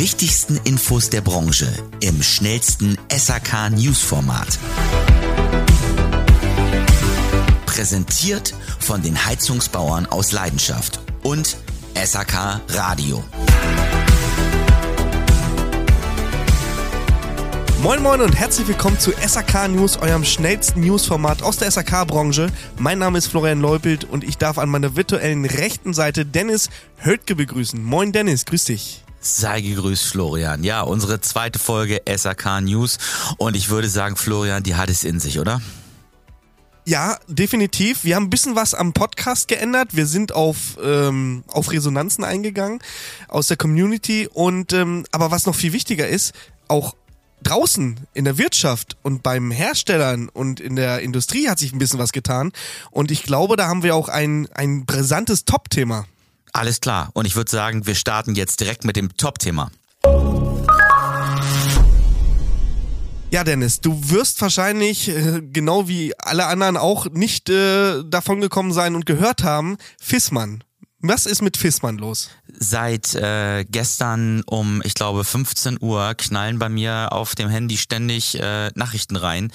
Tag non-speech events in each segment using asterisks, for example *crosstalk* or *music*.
Wichtigsten Infos der Branche im schnellsten SHK News Format. Präsentiert von den Heizungsbauern aus Leidenschaft und SHK Radio. Moin Moin und herzlich willkommen zu SAK News, eurem schnellsten Newsformat aus der SAK-Branche. Mein Name ist Florian Leupelt und ich darf an meiner virtuellen rechten Seite Dennis Höldke begrüßen. Moin Dennis, grüß dich. Sei gegrüßt, Florian. Ja, unsere zweite Folge SAK News. Und ich würde sagen, Florian, die hat es in sich, oder? Ja, definitiv. Wir haben ein bisschen was am Podcast geändert. Wir sind auf, ähm, auf Resonanzen eingegangen aus der Community. Und ähm, aber was noch viel wichtiger ist, auch draußen in der Wirtschaft und beim Herstellern und in der Industrie hat sich ein bisschen was getan. Und ich glaube, da haben wir auch ein, ein brisantes Top-Thema. Alles klar. Und ich würde sagen, wir starten jetzt direkt mit dem Top-Thema. Ja, Dennis, du wirst wahrscheinlich, äh, genau wie alle anderen auch, nicht äh, davon gekommen sein und gehört haben, Fissmann. Was ist mit Fissmann los? Seit äh, gestern um, ich glaube, 15 Uhr knallen bei mir auf dem Handy ständig äh, Nachrichten rein.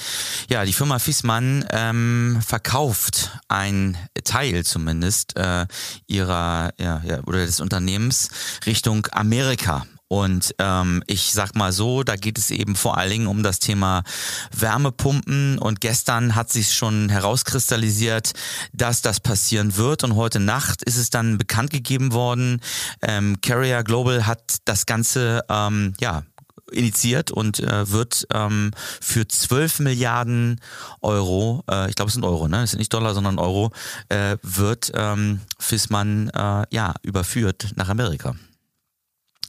Ja, die Firma Fissmann ähm, verkauft ein Teil zumindest äh, ihrer ja, ja, oder des Unternehmens Richtung Amerika. Und ähm, ich sag mal so, da geht es eben vor allen Dingen um das Thema Wärmepumpen. Und gestern hat sich schon herauskristallisiert, dass das passieren wird. Und heute Nacht ist es dann bekannt gegeben worden. Ähm, Carrier Global hat das Ganze ähm, ja initiiert und äh, wird ähm, für 12 Milliarden Euro, äh, ich glaube es sind Euro, ne? Es sind nicht Dollar, sondern Euro, äh, wird ähm, Fissmann äh, ja überführt nach Amerika.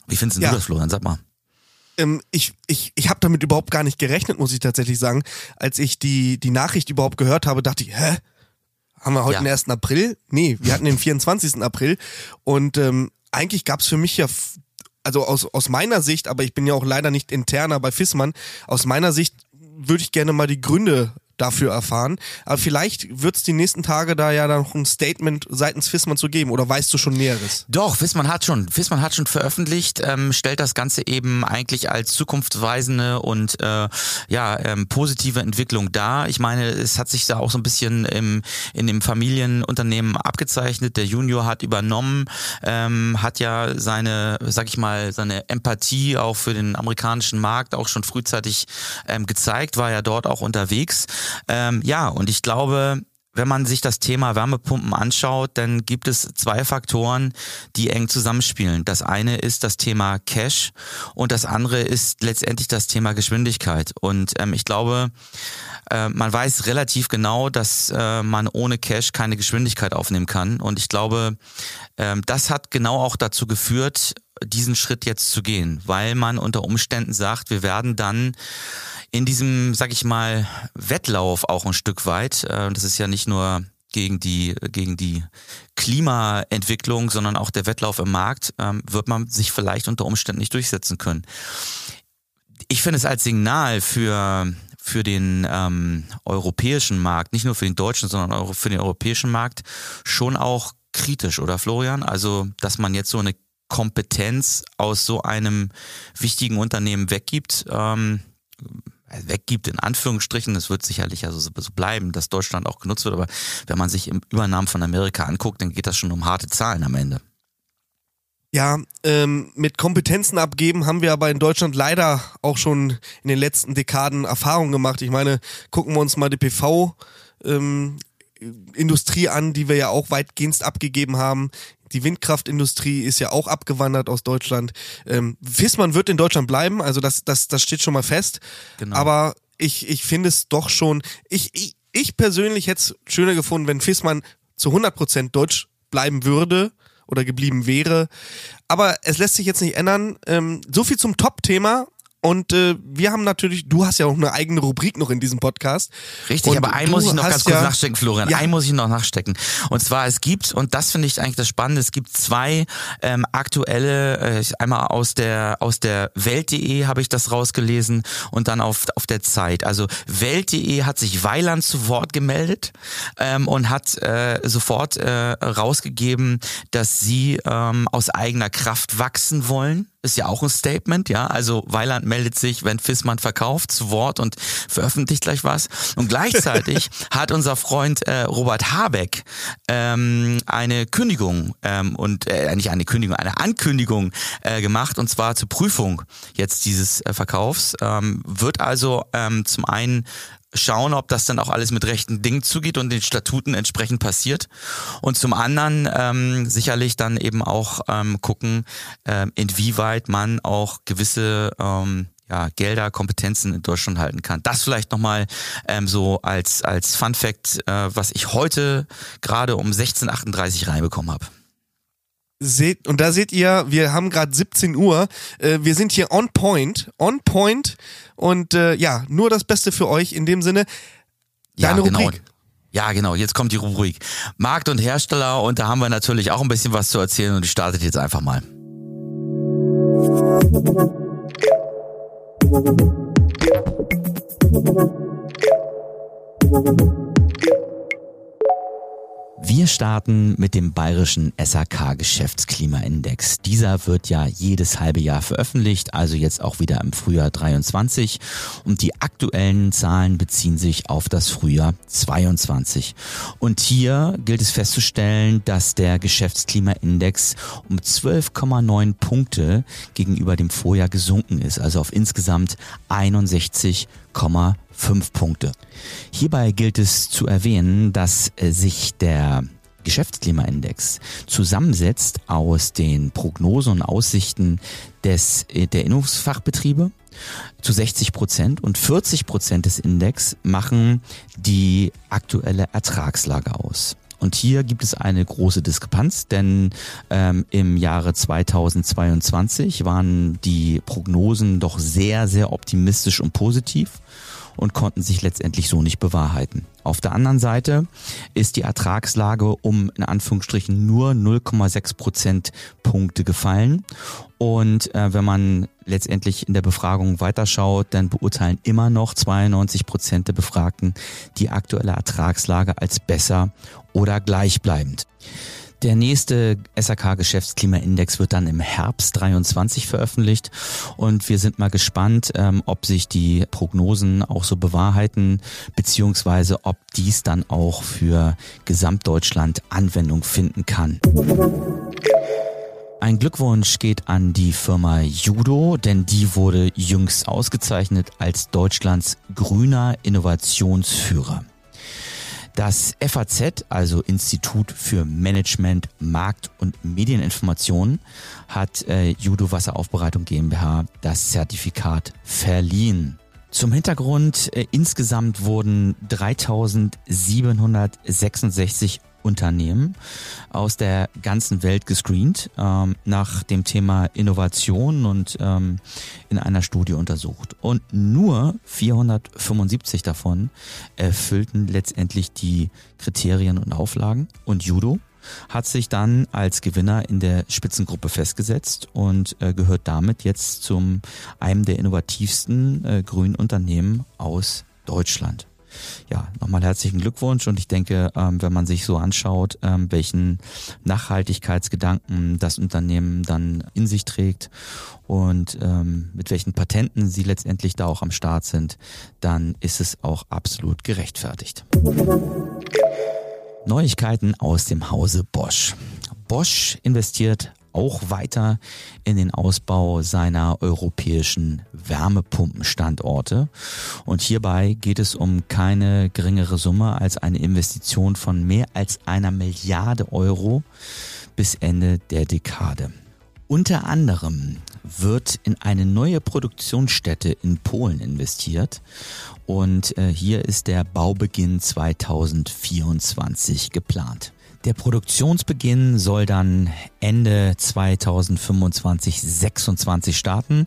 Wie findest ja. du das, Florian? Sag mal. Ähm, ich ich, ich habe damit überhaupt gar nicht gerechnet, muss ich tatsächlich sagen. Als ich die, die Nachricht überhaupt gehört habe, dachte ich, hä? Haben wir heute ja. den 1. April? Nee, wir hatten den *laughs* 24. April. Und ähm, eigentlich gab es für mich ja, also aus, aus meiner Sicht, aber ich bin ja auch leider nicht interner bei Fissmann, aus meiner Sicht würde ich gerne mal die Gründe dafür erfahren. Aber vielleicht wird es die nächsten Tage da ja dann noch ein Statement seitens Fissmann zu geben. Oder weißt du schon Näheres? Doch, Fissmann hat schon. Fissmann hat schon veröffentlicht, ähm, stellt das Ganze eben eigentlich als zukunftsweisende und äh, ja ähm, positive Entwicklung dar. Ich meine, es hat sich da auch so ein bisschen im, in dem Familienunternehmen abgezeichnet. Der Junior hat übernommen, ähm, hat ja seine, sag ich mal, seine Empathie auch für den amerikanischen Markt auch schon frühzeitig ähm, gezeigt, war ja dort auch unterwegs. Ähm, ja, und ich glaube, wenn man sich das Thema Wärmepumpen anschaut, dann gibt es zwei Faktoren, die eng zusammenspielen. Das eine ist das Thema Cash und das andere ist letztendlich das Thema Geschwindigkeit. Und ähm, ich glaube, äh, man weiß relativ genau, dass äh, man ohne Cash keine Geschwindigkeit aufnehmen kann. Und ich glaube, ähm, das hat genau auch dazu geführt, diesen Schritt jetzt zu gehen, weil man unter Umständen sagt, wir werden dann in diesem, sag ich mal, Wettlauf auch ein Stück weit, äh, das ist ja nicht nur gegen die, gegen die Klimaentwicklung, sondern auch der Wettlauf im Markt, ähm, wird man sich vielleicht unter Umständen nicht durchsetzen können. Ich finde es als Signal für, für den ähm, europäischen Markt, nicht nur für den deutschen, sondern auch für den europäischen Markt, schon auch kritisch, oder Florian? Also, dass man jetzt so eine Kompetenz aus so einem wichtigen Unternehmen weggibt. Ähm, weggibt, in Anführungsstrichen. Es wird sicherlich also so bleiben, dass Deutschland auch genutzt wird. Aber wenn man sich im Übernahmen von Amerika anguckt, dann geht das schon um harte Zahlen am Ende. Ja, ähm, mit Kompetenzen abgeben haben wir aber in Deutschland leider auch schon in den letzten Dekaden Erfahrungen gemacht. Ich meine, gucken wir uns mal die PV ähm, Industrie an, die wir ja auch weitgehend abgegeben haben. Die Windkraftindustrie ist ja auch abgewandert aus Deutschland. Ähm, Fissmann wird in Deutschland bleiben, also das, das, das steht schon mal fest. Genau. Aber ich, ich finde es doch schon, ich, ich, ich persönlich hätte es schöner gefunden, wenn Fissmann zu 100% deutsch bleiben würde oder geblieben wäre. Aber es lässt sich jetzt nicht ändern. Ähm, so viel zum Top-Thema. Und äh, wir haben natürlich, du hast ja auch eine eigene Rubrik noch in diesem Podcast. Richtig, und aber einen muss ich noch ganz kurz ja, nachstecken, Florian. Ja. Einen muss ich noch nachstecken. Und zwar, es gibt, und das finde ich eigentlich das Spannende, es gibt zwei ähm, aktuelle, äh, einmal aus der aus der Welt.de habe ich das rausgelesen und dann auf, auf der Zeit. Also Welt.de hat sich Weiland zu Wort gemeldet ähm, und hat äh, sofort äh, rausgegeben, dass sie ähm, aus eigener Kraft wachsen wollen ist ja auch ein Statement, ja. Also Weiland meldet sich, wenn Fissmann verkauft, zu Wort und veröffentlicht gleich was. Und gleichzeitig *laughs* hat unser Freund äh, Robert Habeck ähm, eine Kündigung ähm, und äh, nicht eine Kündigung, eine Ankündigung äh, gemacht und zwar zur Prüfung jetzt dieses äh, Verkaufs. Ähm, wird also ähm, zum einen schauen, ob das dann auch alles mit rechten Dingen zugeht und den Statuten entsprechend passiert. Und zum anderen ähm, sicherlich dann eben auch ähm, gucken, ähm, inwieweit man auch gewisse ähm, ja, Gelder, Kompetenzen in Deutschland halten kann. Das vielleicht nochmal ähm, so als, als Fun Fact, äh, was ich heute gerade um 16.38 reinbekommen habe. Seht, und da seht ihr, wir haben gerade 17 Uhr. Äh, wir sind hier on point, on point. Und äh, ja, nur das Beste für euch in dem Sinne. Deine ja, genau. Rubrik. Ja, genau. Jetzt kommt die Rubrik. Markt und Hersteller und da haben wir natürlich auch ein bisschen was zu erzählen und die startet jetzt einfach mal. Wir starten mit dem bayerischen SAK Geschäftsklimaindex. Dieser wird ja jedes halbe Jahr veröffentlicht, also jetzt auch wieder im Frühjahr 23 und die aktuellen Zahlen beziehen sich auf das Frühjahr 22. Und hier gilt es festzustellen, dass der Geschäftsklimaindex um 12,9 Punkte gegenüber dem Vorjahr gesunken ist, also auf insgesamt 61,5 fünf Punkte. Hierbei gilt es zu erwähnen, dass sich der Geschäftsklimaindex zusammensetzt aus den Prognosen und Aussichten des, der Innungsfachbetriebe zu 60 Prozent und 40 Prozent des Index machen die aktuelle Ertragslage aus. Und hier gibt es eine große Diskrepanz, denn ähm, im Jahre 2022 waren die Prognosen doch sehr, sehr optimistisch und positiv und konnten sich letztendlich so nicht bewahrheiten. Auf der anderen Seite ist die Ertragslage um in Anführungsstrichen nur 0,6 Prozentpunkte gefallen. Und äh, wenn man letztendlich in der Befragung weiterschaut, dann beurteilen immer noch 92 Prozent der Befragten die aktuelle Ertragslage als besser oder gleichbleibend. Der nächste SAK Geschäftsklimaindex wird dann im Herbst 23 veröffentlicht und wir sind mal gespannt, ähm, ob sich die Prognosen auch so bewahrheiten, beziehungsweise ob dies dann auch für Gesamtdeutschland Anwendung finden kann. Ein Glückwunsch geht an die Firma Judo, denn die wurde jüngst ausgezeichnet als Deutschlands grüner Innovationsführer. Das FAZ, also Institut für Management, Markt und Medieninformation, hat äh, Judo Wasseraufbereitung GmbH das Zertifikat verliehen. Zum Hintergrund, äh, insgesamt wurden 3766 Unternehmen aus der ganzen Welt gescreent, ähm, nach dem Thema Innovation und ähm, in einer Studie untersucht. Und nur 475 davon erfüllten letztendlich die Kriterien und Auflagen. Und Judo hat sich dann als Gewinner in der Spitzengruppe festgesetzt und äh, gehört damit jetzt zum einem der innovativsten äh, grünen Unternehmen aus Deutschland ja, nochmal herzlichen Glückwunsch und ich denke, ähm, wenn man sich so anschaut, ähm, welchen Nachhaltigkeitsgedanken das Unternehmen dann in sich trägt und ähm, mit welchen Patenten sie letztendlich da auch am Start sind, dann ist es auch absolut gerechtfertigt. Neuigkeiten aus dem Hause Bosch. Bosch investiert auch weiter in den Ausbau seiner europäischen Wärmepumpenstandorte. Und hierbei geht es um keine geringere Summe als eine Investition von mehr als einer Milliarde Euro bis Ende der Dekade. Unter anderem wird in eine neue Produktionsstätte in Polen investiert und äh, hier ist der Baubeginn 2024 geplant. Der Produktionsbeginn soll dann Ende 2025, 26 starten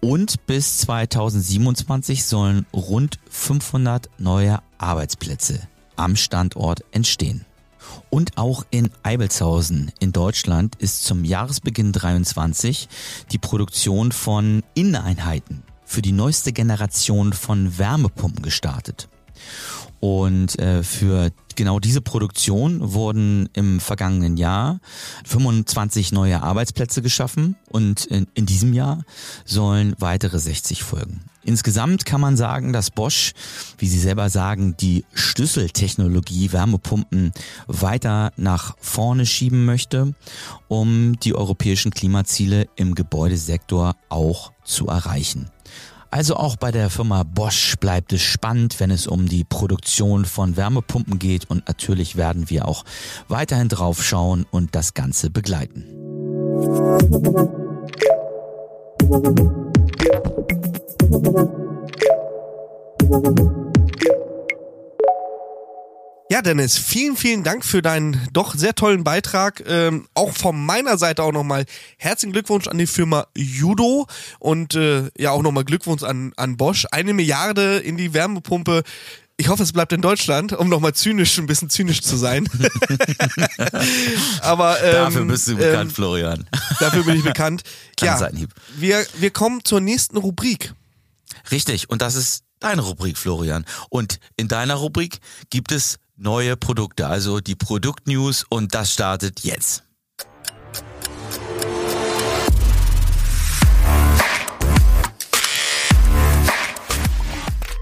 und bis 2027 sollen rund 500 neue Arbeitsplätze am Standort entstehen. Und auch in Eibelshausen in Deutschland ist zum Jahresbeginn 23 die Produktion von Inneneinheiten für die neueste Generation von Wärmepumpen gestartet. Und äh, für genau diese Produktion wurden im vergangenen Jahr 25 neue Arbeitsplätze geschaffen und in, in diesem Jahr sollen weitere 60 folgen. Insgesamt kann man sagen, dass Bosch, wie Sie selber sagen, die Schlüsseltechnologie Wärmepumpen weiter nach vorne schieben möchte, um die europäischen Klimaziele im Gebäudesektor auch zu erreichen. Also auch bei der Firma Bosch bleibt es spannend, wenn es um die Produktion von Wärmepumpen geht und natürlich werden wir auch weiterhin drauf schauen und das Ganze begleiten. Ja, Dennis, vielen, vielen Dank für deinen doch sehr tollen Beitrag. Ähm, auch von meiner Seite auch nochmal herzlichen Glückwunsch an die Firma Judo und äh, ja auch nochmal Glückwunsch an, an Bosch. Eine Milliarde in die Wärmepumpe. Ich hoffe, es bleibt in Deutschland, um nochmal zynisch, ein bisschen zynisch zu sein. *laughs* Aber ähm, dafür bist du bekannt, ähm, Florian. Dafür bin ich bekannt. *laughs* Ja, wir, wir kommen zur nächsten Rubrik. Richtig, und das ist deine Rubrik, Florian. Und in deiner Rubrik gibt es neue Produkte, also die Produktnews und das startet jetzt.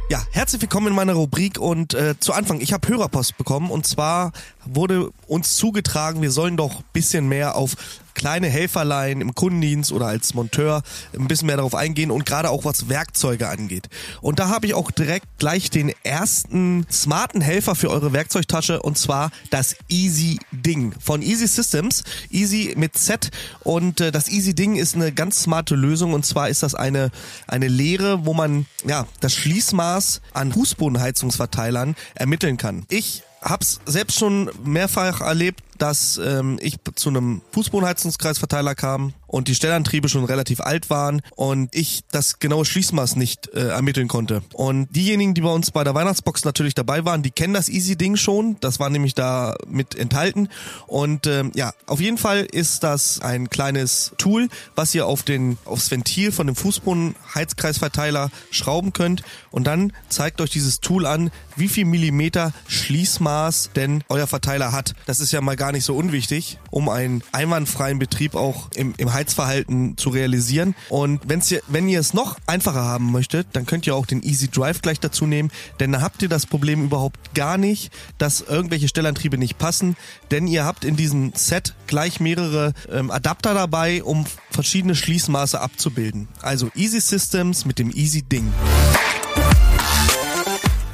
Ja, herzlich willkommen in meiner Rubrik und äh, zu Anfang, ich habe Hörerpost bekommen und zwar wurde uns zugetragen, wir sollen doch bisschen mehr auf kleine Helferlein im Kundendienst oder als Monteur ein bisschen mehr darauf eingehen und gerade auch was Werkzeuge angeht. Und da habe ich auch direkt gleich den ersten smarten Helfer für eure Werkzeugtasche und zwar das Easy Ding von Easy Systems. Easy mit Z und äh, das Easy Ding ist eine ganz smarte Lösung und zwar ist das eine eine Lehre, wo man ja das Schließmaß an Fußbodenheizungsverteilern ermitteln kann. Ich hab's selbst schon mehrfach erlebt, dass ähm, ich zu einem Fußbodenheizungskreisverteiler kam und die Stellantriebe schon relativ alt waren und ich das genaue Schließmaß nicht äh, ermitteln konnte. Und diejenigen, die bei uns bei der Weihnachtsbox natürlich dabei waren, die kennen das Easy-Ding schon. Das war nämlich da mit enthalten. Und ähm, ja, auf jeden Fall ist das ein kleines Tool, was ihr auf den aufs Ventil von dem Fußbodenheizkreisverteiler schrauben könnt. Und dann zeigt euch dieses Tool an, wie viel Millimeter Schließmaß denn euer Verteiler hat. Das ist ja mal gar nicht so unwichtig, um einen einwandfreien Betrieb auch im, im Heizverhalten zu realisieren. Und wenn's ihr, wenn ihr es noch einfacher haben möchtet, dann könnt ihr auch den Easy Drive gleich dazu nehmen, denn da habt ihr das Problem überhaupt gar nicht, dass irgendwelche Stellantriebe nicht passen, denn ihr habt in diesem Set gleich mehrere ähm, Adapter dabei, um verschiedene Schließmaße abzubilden. Also Easy Systems mit dem Easy Ding.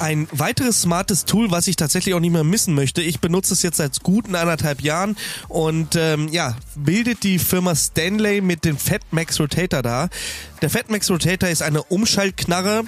Ein weiteres smartes Tool, was ich tatsächlich auch nicht mehr missen möchte. Ich benutze es jetzt seit guten anderthalb Jahren und ähm, ja, bildet die Firma Stanley mit dem Fatmax Rotator da. Der Fatmax Rotator ist eine Umschaltknarre,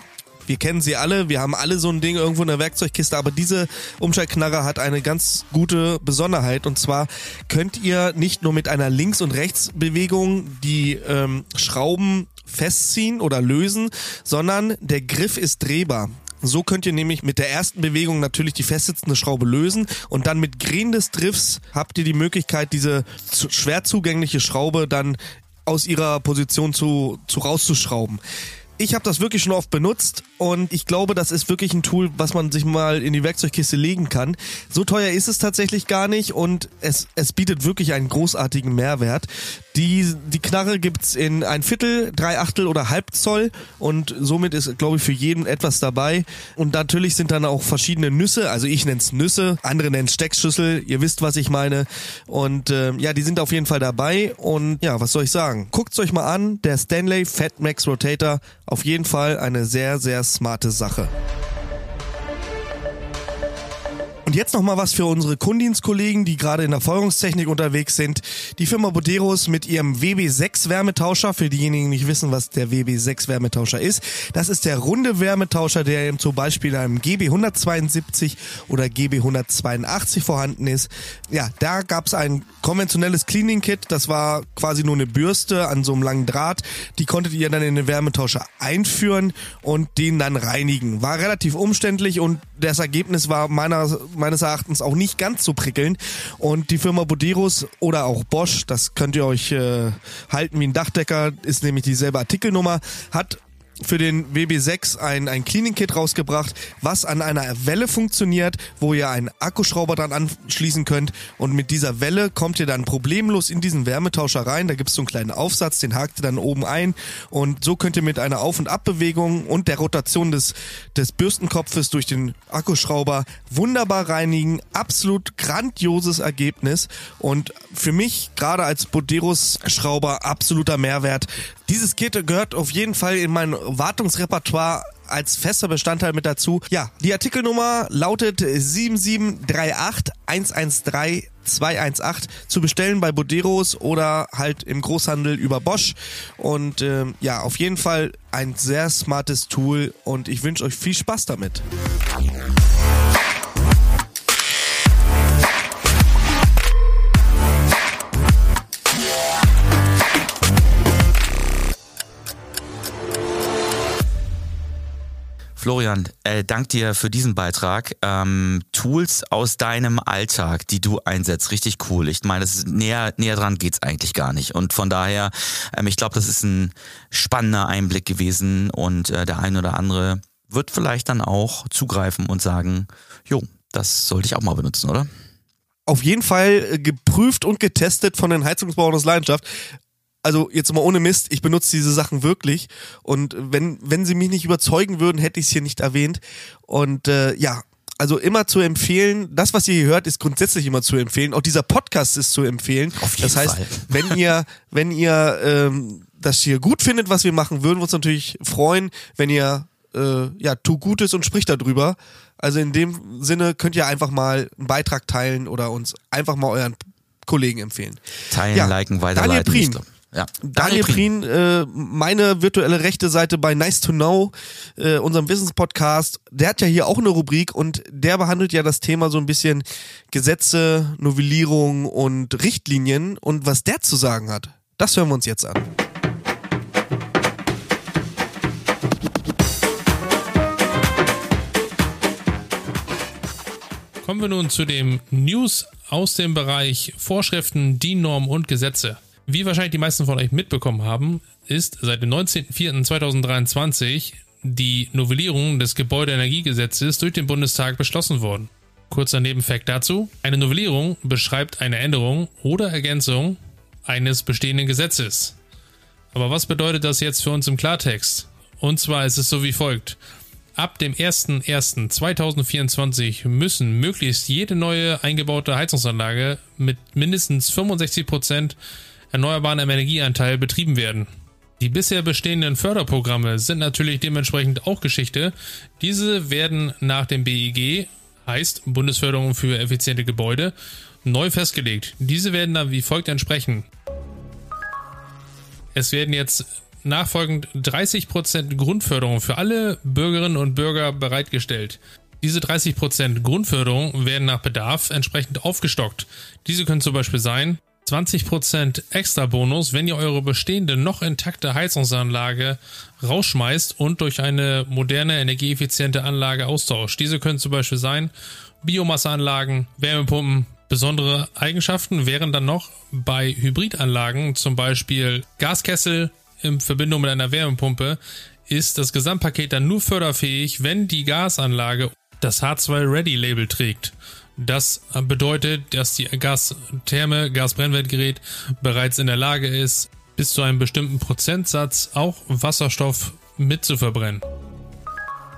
wir kennen sie alle, wir haben alle so ein Ding irgendwo in der Werkzeugkiste, aber diese Umschaltknarre hat eine ganz gute Besonderheit und zwar könnt ihr nicht nur mit einer Links- und Rechtsbewegung die ähm, Schrauben festziehen oder lösen, sondern der Griff ist drehbar. So könnt ihr nämlich mit der ersten Bewegung natürlich die festsitzende Schraube lösen und dann mit Green des Drifts habt ihr die Möglichkeit, diese schwer zugängliche Schraube dann aus ihrer Position zu, zu rauszuschrauben. Ich habe das wirklich schon oft benutzt und ich glaube, das ist wirklich ein Tool, was man sich mal in die Werkzeugkiste legen kann. So teuer ist es tatsächlich gar nicht und es, es bietet wirklich einen großartigen Mehrwert. Die, die Knarre gibt's in ein Viertel, drei Achtel oder halb Zoll und somit ist, glaube ich, für jeden etwas dabei. Und natürlich sind dann auch verschiedene Nüsse, also ich nenn's Nüsse, andere nennen Steckschüssel, ihr wisst, was ich meine. Und äh, ja, die sind auf jeden Fall dabei und ja, was soll ich sagen? Guckt's euch mal an, der Stanley Fat Max Rotator, auf jeden Fall eine sehr, sehr smarte Sache. Und jetzt noch mal was für unsere Kundienstkollegen, die gerade in der Feuerungstechnik unterwegs sind. Die Firma Boderos mit ihrem WB6 Wärmetauscher, für diejenigen, die nicht wissen, was der WB6 Wärmetauscher ist. Das ist der runde Wärmetauscher, der eben zum Beispiel einem GB 172 oder GB 182 vorhanden ist. Ja, da gab es ein konventionelles Cleaning Kit, das war quasi nur eine Bürste an so einem langen Draht. Die konntet ihr dann in den Wärmetauscher einführen und den dann reinigen. War relativ umständlich und das Ergebnis war meiner, meines Erachtens auch nicht ganz so prickelnd. Und die Firma Boderos oder auch Bosch, das könnt ihr euch äh, halten wie ein Dachdecker, ist nämlich dieselbe Artikelnummer, hat für den WB6 ein, ein Cleaning Kit rausgebracht, was an einer Welle funktioniert, wo ihr einen Akkuschrauber dran anschließen könnt und mit dieser Welle kommt ihr dann problemlos in diesen Wärmetauscher rein. Da gibt es so einen kleinen Aufsatz, den hakt ihr dann oben ein und so könnt ihr mit einer Auf- und Abbewegung und der Rotation des, des Bürstenkopfes durch den Akkuschrauber wunderbar reinigen. Absolut grandioses Ergebnis und für mich gerade als Boderos Schrauber absoluter Mehrwert. Dieses Kit gehört auf jeden Fall in mein Wartungsrepertoire als fester Bestandteil mit dazu. Ja, die Artikelnummer lautet 7738 113 218 zu bestellen bei Boderos oder halt im Großhandel über Bosch. Und ähm, ja, auf jeden Fall ein sehr smartes Tool und ich wünsche euch viel Spaß damit. Florian, äh, dank dir für diesen Beitrag. Ähm, Tools aus deinem Alltag, die du einsetzt, richtig cool. Ich meine, näher, näher dran geht's eigentlich gar nicht. Und von daher, ähm, ich glaube, das ist ein spannender Einblick gewesen und äh, der ein oder andere wird vielleicht dann auch zugreifen und sagen, jo, das sollte ich auch mal benutzen, oder? Auf jeden Fall äh, geprüft und getestet von den Heizungsbauern aus Leidenschaft also jetzt mal ohne Mist, ich benutze diese Sachen wirklich und wenn, wenn sie mich nicht überzeugen würden, hätte ich es hier nicht erwähnt. Und äh, ja, also immer zu empfehlen, das, was ihr hier hört, ist grundsätzlich immer zu empfehlen. Auch dieser Podcast ist zu empfehlen. Auf jeden das heißt, Fall. wenn ihr, wenn ihr ähm, das hier gut findet, was wir machen, würden wir uns natürlich freuen, wenn ihr äh, ja, tu Gutes und spricht darüber. Also in dem Sinne könnt ihr einfach mal einen Beitrag teilen oder uns einfach mal euren Kollegen empfehlen. Teilen, Ja, liken, Daniel weiterleiten. Prien. Ja. Daniel Prien, äh, meine virtuelle rechte Seite bei Nice to Know, äh, unserem Wissenspodcast, der hat ja hier auch eine Rubrik und der behandelt ja das Thema so ein bisschen Gesetze, Novellierung und Richtlinien und was der zu sagen hat, das hören wir uns jetzt an. Kommen wir nun zu dem News aus dem Bereich Vorschriften, DIN-Normen und Gesetze. Wie wahrscheinlich die meisten von euch mitbekommen haben, ist seit dem 19.04.2023 die Novellierung des Gebäudeenergiegesetzes durch den Bundestag beschlossen worden. Kurzer Nebenfakt dazu. Eine Novellierung beschreibt eine Änderung oder Ergänzung eines bestehenden Gesetzes. Aber was bedeutet das jetzt für uns im Klartext? Und zwar ist es so wie folgt. Ab dem 01.01.2024 müssen möglichst jede neue eingebaute Heizungsanlage mit mindestens 65% erneuerbaren Energieanteil betrieben werden. Die bisher bestehenden Förderprogramme sind natürlich dementsprechend auch Geschichte. Diese werden nach dem BEG, heißt Bundesförderung für effiziente Gebäude, neu festgelegt. Diese werden dann wie folgt entsprechen. Es werden jetzt nachfolgend 30% Grundförderung für alle Bürgerinnen und Bürger bereitgestellt. Diese 30% Grundförderung werden nach Bedarf entsprechend aufgestockt. Diese können zum Beispiel sein 20% extra Bonus, wenn ihr eure bestehende noch intakte Heizungsanlage rausschmeißt und durch eine moderne energieeffiziente Anlage austauscht. Diese können zum Beispiel sein Biomasseanlagen, Wärmepumpen, Besondere Eigenschaften wären dann noch bei Hybridanlagen, zum Beispiel Gaskessel in Verbindung mit einer Wärmepumpe, ist das Gesamtpaket dann nur förderfähig, wenn die Gasanlage das H2-Ready-Label trägt. Das bedeutet, dass die Gastherme, Gasbrennwertgerät bereits in der Lage ist, bis zu einem bestimmten Prozentsatz auch Wasserstoff mit zu verbrennen.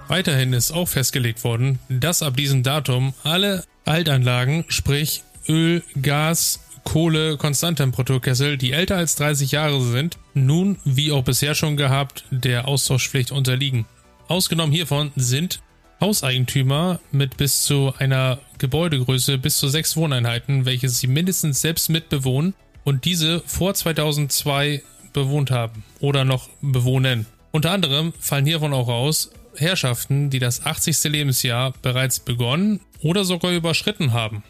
Weiterhin ist auch festgelegt worden, dass ab diesem Datum alle Altanlagen, sprich Öl, Gas, Kohle, Konstanttemperaturkessel, die älter als 30 Jahre sind, nun, wie auch bisher schon gehabt, der Austauschpflicht unterliegen. Ausgenommen hiervon sind Hauseigentümer mit bis zu einer Gebäudegröße bis zu sechs Wohneinheiten, welche sie mindestens selbst mitbewohnen und diese vor 2002 bewohnt haben oder noch bewohnen. Unter anderem fallen hiervon auch aus Herrschaften, die das 80. Lebensjahr bereits begonnen oder sogar überschritten haben.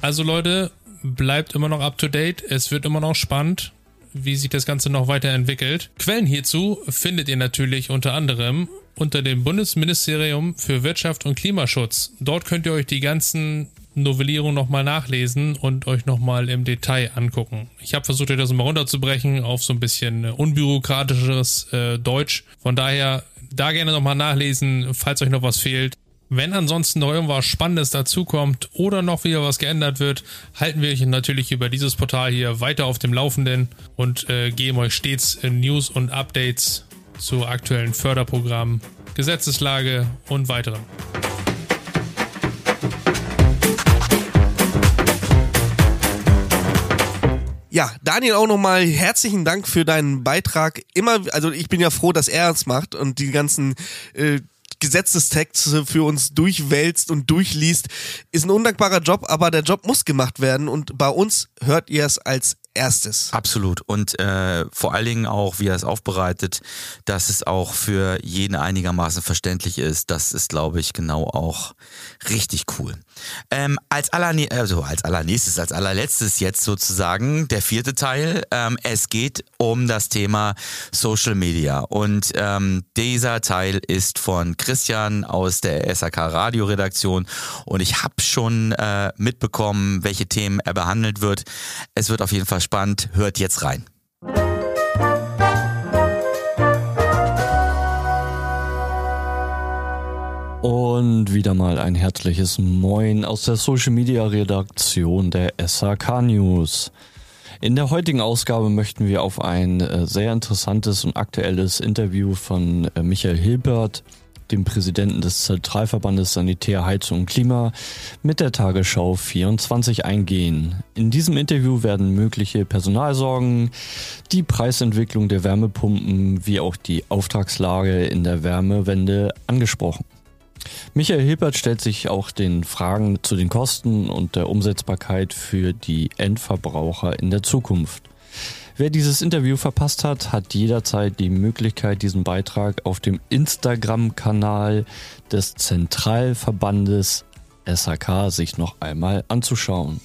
Also Leute, bleibt immer noch up to date, es wird immer noch spannend, wie sich das Ganze noch weiterentwickelt. Quellen hierzu findet ihr natürlich unter anderem unter dem Bundesministerium für Wirtschaft und Klimaschutz. Dort könnt ihr euch die ganzen Novellierungen nochmal nachlesen und euch nochmal im Detail angucken. Ich habe versucht, euch das mal runterzubrechen auf so ein bisschen unbürokratischeres äh, Deutsch. Von daher da gerne nochmal nachlesen, falls euch noch was fehlt. Wenn ansonsten noch irgendwas Spannendes dazukommt oder noch wieder was geändert wird, halten wir euch natürlich über dieses Portal hier weiter auf dem Laufenden und äh, geben euch stets News und Updates zu aktuellen Förderprogrammen, Gesetzeslage und weiterem. Ja, Daniel auch nochmal herzlichen Dank für deinen Beitrag. Immer, also ich bin ja froh, dass er es macht und die ganzen äh, Gesetzestexte für uns durchwälzt und durchliest. Ist ein undankbarer Job, aber der Job muss gemacht werden und bei uns hört ihr es als erstes. Absolut. Und äh, vor allen Dingen auch, wie er es aufbereitet, dass es auch für jeden einigermaßen verständlich ist. Das ist, glaube ich, genau auch richtig cool. Ähm, als, allerne also als allernächstes, als allerletztes jetzt sozusagen der vierte Teil. Ähm, es geht um das Thema Social Media. Und ähm, dieser Teil ist von Christian aus der SAK Radioredaktion. Und ich habe schon äh, mitbekommen, welche Themen er behandelt wird. Es wird auf jeden Fall spannend. Hört jetzt rein. Und wieder mal ein herzliches Moin aus der Social Media Redaktion der SAK News. In der heutigen Ausgabe möchten wir auf ein äh, sehr interessantes und aktuelles Interview von äh, Michael Hilbert dem Präsidenten des Zentralverbandes Sanitär, Heizung und Klima, mit der Tagesschau 24 eingehen. In diesem Interview werden mögliche Personalsorgen, die Preisentwicklung der Wärmepumpen wie auch die Auftragslage in der Wärmewende angesprochen. Michael Hilbert stellt sich auch den Fragen zu den Kosten und der Umsetzbarkeit für die Endverbraucher in der Zukunft. Wer dieses Interview verpasst hat, hat jederzeit die Möglichkeit, diesen Beitrag auf dem Instagram-Kanal des Zentralverbandes SAK sich noch einmal anzuschauen.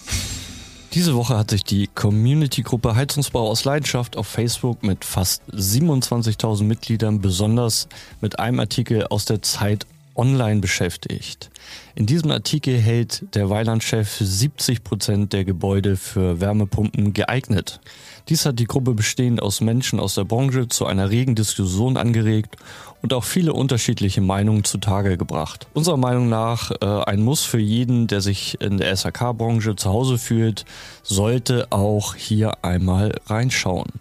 Diese Woche hat sich die Community-Gruppe Heizungsbau aus Leidenschaft auf Facebook mit fast 27.000 Mitgliedern besonders mit einem Artikel aus der Zeit online beschäftigt. In diesem Artikel hält der Weilandchef 70 Prozent der Gebäude für Wärmepumpen geeignet. Dies hat die Gruppe bestehend aus Menschen aus der Branche zu einer regen Diskussion angeregt und auch viele unterschiedliche Meinungen zutage gebracht. Unserer Meinung nach äh, ein Muss für jeden, der sich in der SAK-Branche zu Hause fühlt, sollte auch hier einmal reinschauen.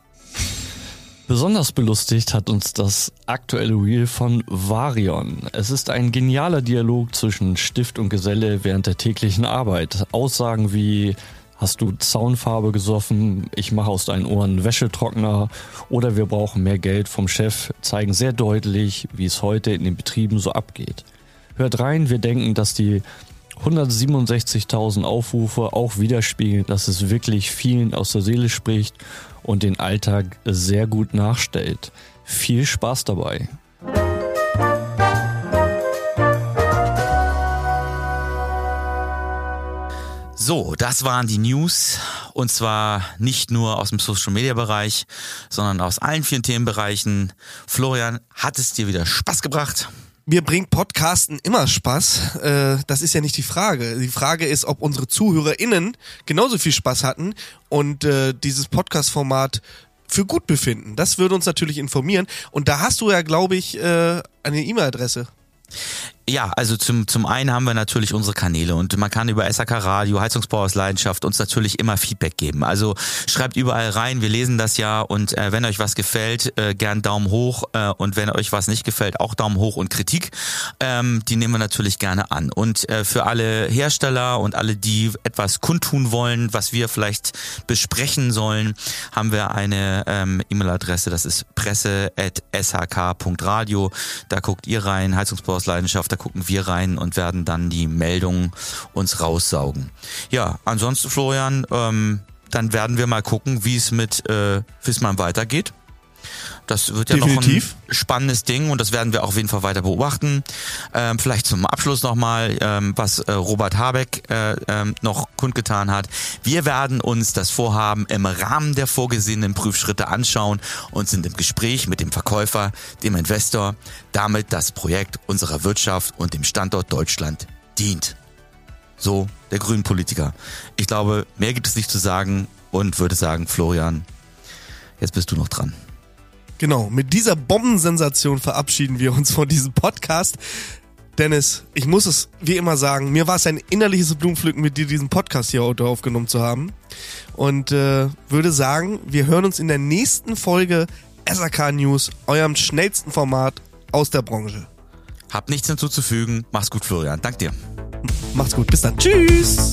Besonders belustigt hat uns das aktuelle Reel von Varion. Es ist ein genialer Dialog zwischen Stift und Geselle während der täglichen Arbeit. Aussagen wie Hast du Zaunfarbe gesoffen? Ich mache aus deinen Ohren Wäschetrockner oder wir brauchen mehr Geld vom Chef zeigen sehr deutlich, wie es heute in den Betrieben so abgeht. Hört rein, wir denken, dass die 167.000 Aufrufe auch widerspiegeln, dass es wirklich vielen aus der Seele spricht und den Alltag sehr gut nachstellt. Viel Spaß dabei. So, das waren die News und zwar nicht nur aus dem Social Media Bereich, sondern aus allen vier Themenbereichen. Florian, hat es dir wieder Spaß gebracht? Mir bringt Podcasten immer Spaß. Äh, das ist ja nicht die Frage. Die Frage ist, ob unsere ZuhörerInnen genauso viel Spaß hatten und äh, dieses Podcast-Format für gut befinden. Das würde uns natürlich informieren. Und da hast du ja, glaube ich, äh, eine E-Mail-Adresse. Ja, also zum, zum einen haben wir natürlich unsere Kanäle und man kann über SAK Radio, Heizungsbau aus Leidenschaft uns natürlich immer Feedback geben. Also schreibt überall rein, wir lesen das ja und äh, wenn euch was gefällt, äh, gern Daumen hoch äh, und wenn euch was nicht gefällt, auch Daumen hoch und Kritik. Ähm, die nehmen wir natürlich gerne an. Und äh, für alle Hersteller und alle, die etwas kundtun wollen, was wir vielleicht besprechen sollen, haben wir eine ähm, E-Mail-Adresse, das ist presse.shk.radio. Da guckt ihr rein, Heizungsbau aus Leidenschaft da gucken wir rein und werden dann die Meldungen uns raussaugen. Ja, ansonsten Florian, ähm, dann werden wir mal gucken, wie es mit äh, Fissmann weitergeht. Das wird ja Definitiv. noch ein spannendes Ding und das werden wir auch auf jeden Fall weiter beobachten. Ähm, vielleicht zum Abschluss nochmal, ähm, was äh, Robert Habeck äh, ähm, noch kundgetan hat. Wir werden uns das Vorhaben im Rahmen der vorgesehenen Prüfschritte anschauen und sind im Gespräch mit dem Verkäufer, dem Investor, damit das Projekt unserer Wirtschaft und dem Standort Deutschland dient. So der grünen Politiker. Ich glaube, mehr gibt es nicht zu sagen und würde sagen, Florian, jetzt bist du noch dran. Genau, mit dieser Bombensensation verabschieden wir uns von diesem Podcast. Dennis, ich muss es wie immer sagen, mir war es ein innerliches Blumenpflücken, mit dir diesen Podcast hier aufgenommen zu haben. Und äh, würde sagen, wir hören uns in der nächsten Folge SAK News, eurem schnellsten Format aus der Branche. Hab nichts hinzuzufügen. Mach's gut, Florian. Dank dir. Macht's gut. Bis dann. Tschüss.